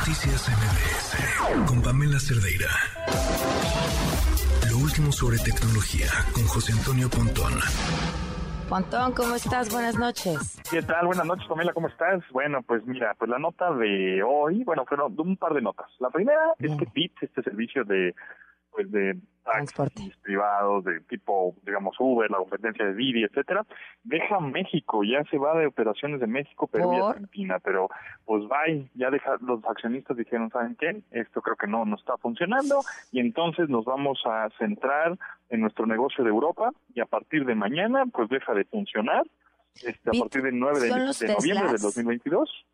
Noticias MBS con Pamela Cerdeira. Lo último sobre tecnología con José Antonio Pontón. Pontón, ¿cómo estás? Buenas noches. ¿Qué tal? Buenas noches, Pamela, ¿cómo estás? Bueno, pues mira, pues la nota de hoy, bueno, fueron un par de notas. La primera es que PIT, este servicio de pues de taxis privados de tipo, digamos, Uber, la competencia de Didi, etcétera, deja México, ya se va de operaciones de México, Perú y Argentina, pero pues va ya deja, los accionistas dijeron, ¿saben qué? Esto creo que no, no está funcionando y entonces nos vamos a centrar en nuestro negocio de Europa y a partir de mañana pues deja de funcionar este, a partir del 9 de, de noviembre del 2022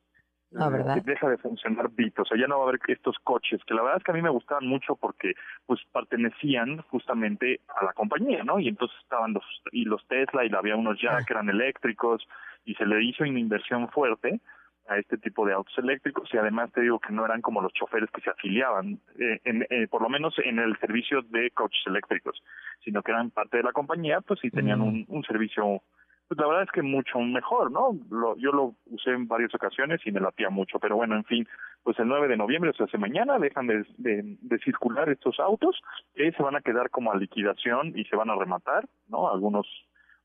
no, ¿verdad? deja de funcionar Bit, o sea, ya no va a haber estos coches, que la verdad es que a mí me gustaban mucho porque pues pertenecían justamente a la compañía, ¿no? Y entonces estaban los y los Tesla y había unos ya ah. que eran eléctricos y se le hizo una inversión fuerte a este tipo de autos eléctricos y además te digo que no eran como los choferes que se afiliaban, eh, en, eh, por lo menos en el servicio de coches eléctricos, sino que eran parte de la compañía, pues sí tenían un, un servicio pues la verdad es que mucho mejor, ¿no? Lo, yo lo usé en varias ocasiones y me latía mucho, pero bueno, en fin, pues el 9 de noviembre, o sea, hace mañana, dejan de, de, circular estos autos, que se van a quedar como a liquidación y se van a rematar, ¿no? Algunos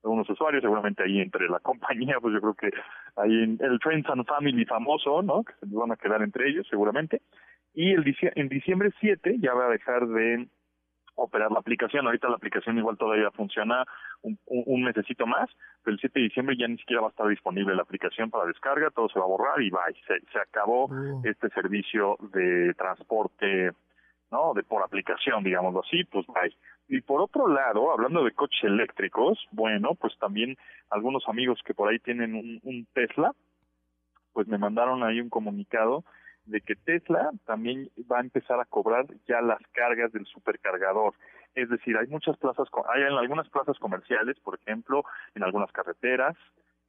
algunos usuarios, seguramente ahí entre la compañía, pues yo creo que ahí en el Friends and Family famoso, ¿no? Que se van a quedar entre ellos, seguramente. Y el en diciembre 7 ya va a dejar de operar la aplicación. Ahorita la aplicación igual todavía funciona un, un, mesecito más, pero el 7 de diciembre ya ni siquiera va a estar disponible la aplicación para descarga, todo se va a borrar y bye. Se, se acabó oh. este servicio de transporte, ¿no? De por aplicación, digámoslo así, pues bye. Y por otro lado, hablando de coches eléctricos, bueno, pues también algunos amigos que por ahí tienen un, un Tesla, pues me mandaron ahí un comunicado de que Tesla también va a empezar a cobrar ya las cargas del supercargador. Es decir, hay muchas plazas, hay en algunas plazas comerciales, por ejemplo, en algunas carreteras,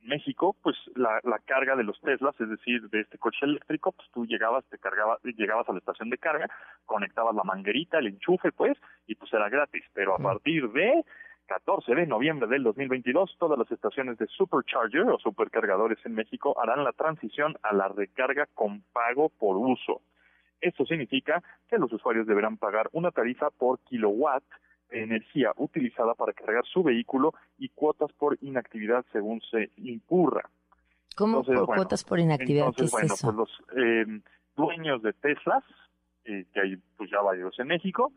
México, pues la, la carga de los Teslas, es decir, de este coche eléctrico, pues tú llegabas, te cargabas, llegabas a la estación de carga, conectabas la manguerita, el enchufe, pues, y pues era gratis. Pero a partir de 14 de noviembre del 2022, todas las estaciones de Supercharger o supercargadores en México harán la transición a la recarga con pago por uso. Esto significa que los usuarios deberán pagar una tarifa por kilowatt de energía utilizada para cargar su vehículo y cuotas por inactividad según se incurra. ¿Cómo por cuotas por inactividad? Entonces, bueno, pues los eh, dueños de Teslas, eh, que hay pues ya varios en México,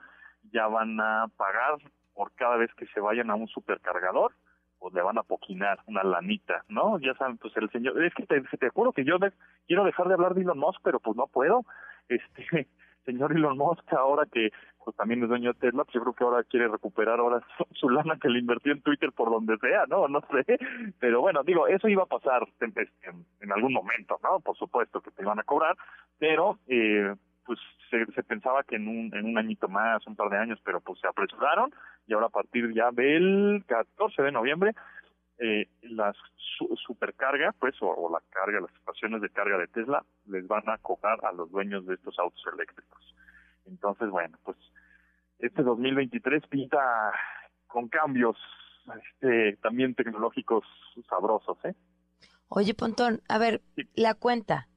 ya van a pagar por cada vez que se vayan a un supercargador, pues le van a poquinar una lanita, ¿no? Ya saben, pues el señor, es que te, te juro que yo quiero dejar de hablar de Elon Musk, pero pues no puedo. Este, señor Elon Musk, ahora que pues también es dueño de Tesla, pues yo creo que ahora quiere recuperar ahora su, lana que le invirtió en Twitter por donde sea, ¿no? No sé. Pero bueno, digo, eso iba a pasar en, en, algún momento, ¿no? Por supuesto que te iban a cobrar, pero eh, pues se, se, pensaba que en un, en un añito más, un par de años, pero pues se apresuraron y ahora a partir ya del 14 de noviembre eh, las supercargas, pues, o, la carga, las estaciones de carga de Tesla les van a cobrar a los dueños de estos autos eléctricos. Entonces, bueno, pues este 2023 pinta con cambios este, también tecnológicos sabrosos, ¿eh? Oye, Pontón, a ver, la cuenta.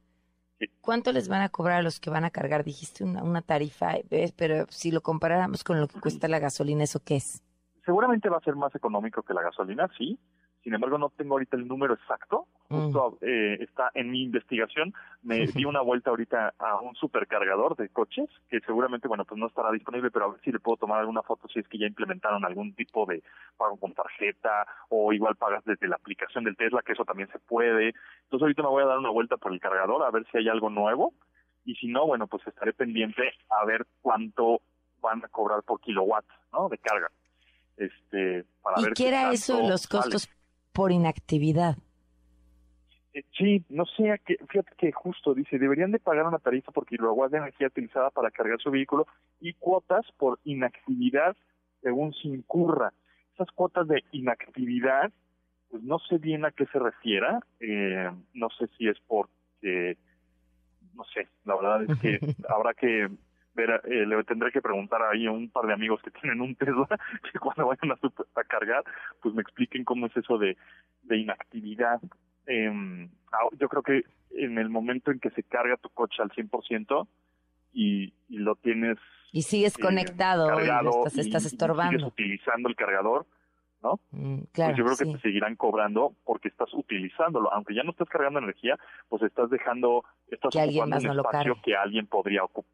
¿Cuánto les van a cobrar a los que van a cargar? Dijiste una, una tarifa, pero si lo comparáramos con lo que cuesta la gasolina, ¿eso qué es? Seguramente va a ser más económico que la gasolina, sí, sin embargo no tengo ahorita el número exacto, justo mm. eh, está en mi investigación, me di una vuelta ahorita a un supercargador de coches, que seguramente, bueno, pues no estará disponible, pero a ver si le puedo tomar alguna foto si es que ya implementaron algún tipo de pago con tarjeta, o igual pagas desde la aplicación del Tesla, que eso también se puede. Entonces ahorita me voy a dar una vuelta por el cargador a ver si hay algo nuevo, y si no, bueno, pues estaré pendiente a ver cuánto van a cobrar por kilowatt, ¿no? De carga. Este, para ¿Y qué era eso los costos por inactividad. Eh, sí, no sé, que, fíjate que justo dice, deberían de pagar una tarifa por kilowatt de energía utilizada para cargar su vehículo y cuotas por inactividad según se incurra. Esas cuotas de inactividad, pues no sé bien a qué se refiera, eh, no sé si es porque, no sé, la verdad es que habrá que eh, le tendré que preguntar ahí a un par de amigos que tienen un Tesla que cuando vayan a, cargar, pues me expliquen cómo es eso de, de inactividad. em, yo creo que en el momento en que se carga tu coche al 100% y, y lo tienes... Y sigues eh, conectado y estás, estás estorbando. sigues utilizando el cargador, ¿no? Mm, claro, pues yo creo que te seguirán cobrando porque estás utilizándolo. Aunque ya no estás cargando energía, pues estás dejando, estás que ocupando un espacio que alguien podría ocupar,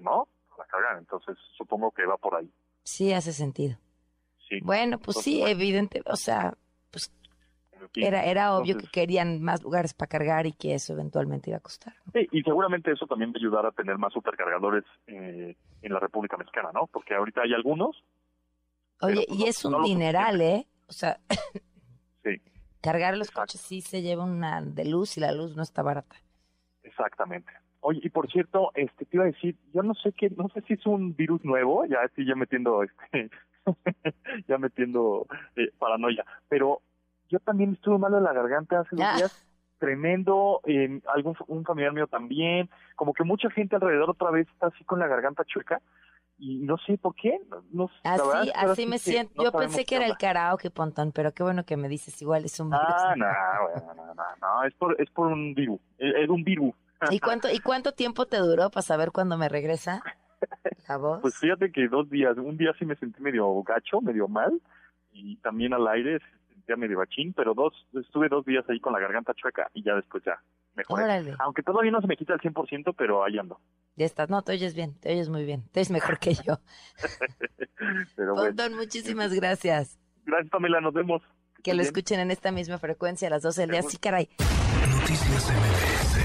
¿no? Para cargar. Entonces, supongo que va por ahí. Sí, hace sentido. Sí. Bueno, pues sí, evidente, o sea, pues era, era obvio que querían más lugares para cargar y que eso eventualmente iba a costar. Sí, y seguramente eso también va a ayudar a tener más supercargadores eh, en la República Mexicana, ¿no? Porque ahorita hay algunos. Oye, y es un dineral, ¿eh? O sea, sí. cargar los coches sí se lleva una de luz y la luz no está barata. Exactamente. Oye, y por cierto, este te iba a decir, yo no sé qué, no sé si es un virus nuevo, ya estoy ya metiendo este ya metiendo eh, paranoia, pero yo también estuve mal en la garganta hace dos ah. días, tremendo, eh, algún un familiar mío también, como que mucha gente alrededor otra vez está así con la garganta chueca y no sé por qué, no, así, así me siento, yo pensé que era el karaoke, Pontón, pero qué bueno que me dices, igual es un virus. Ah, no, no, no, no, es por, es por un virus, es, un virus. ¿Y cuánto, ¿Y cuánto tiempo te duró para saber cuándo me regresa la voz? Pues fíjate que dos días, un día sí me sentí medio gacho, medio mal, y también al aire ya medio bachín, pero dos, estuve dos días ahí con la garganta chueca y ya después ya mejoré. Aunque todavía no se me quita al 100%, pero ahí ando. Ya estás, no, te oyes bien, te oyes muy bien, te oyes mejor que yo. pero bueno. muchísimas gracias. Gracias, Pamela, nos vemos. Que, lo escuchen en esta misma frecuencia a las 12 del día, sí, caray. Noticias MBS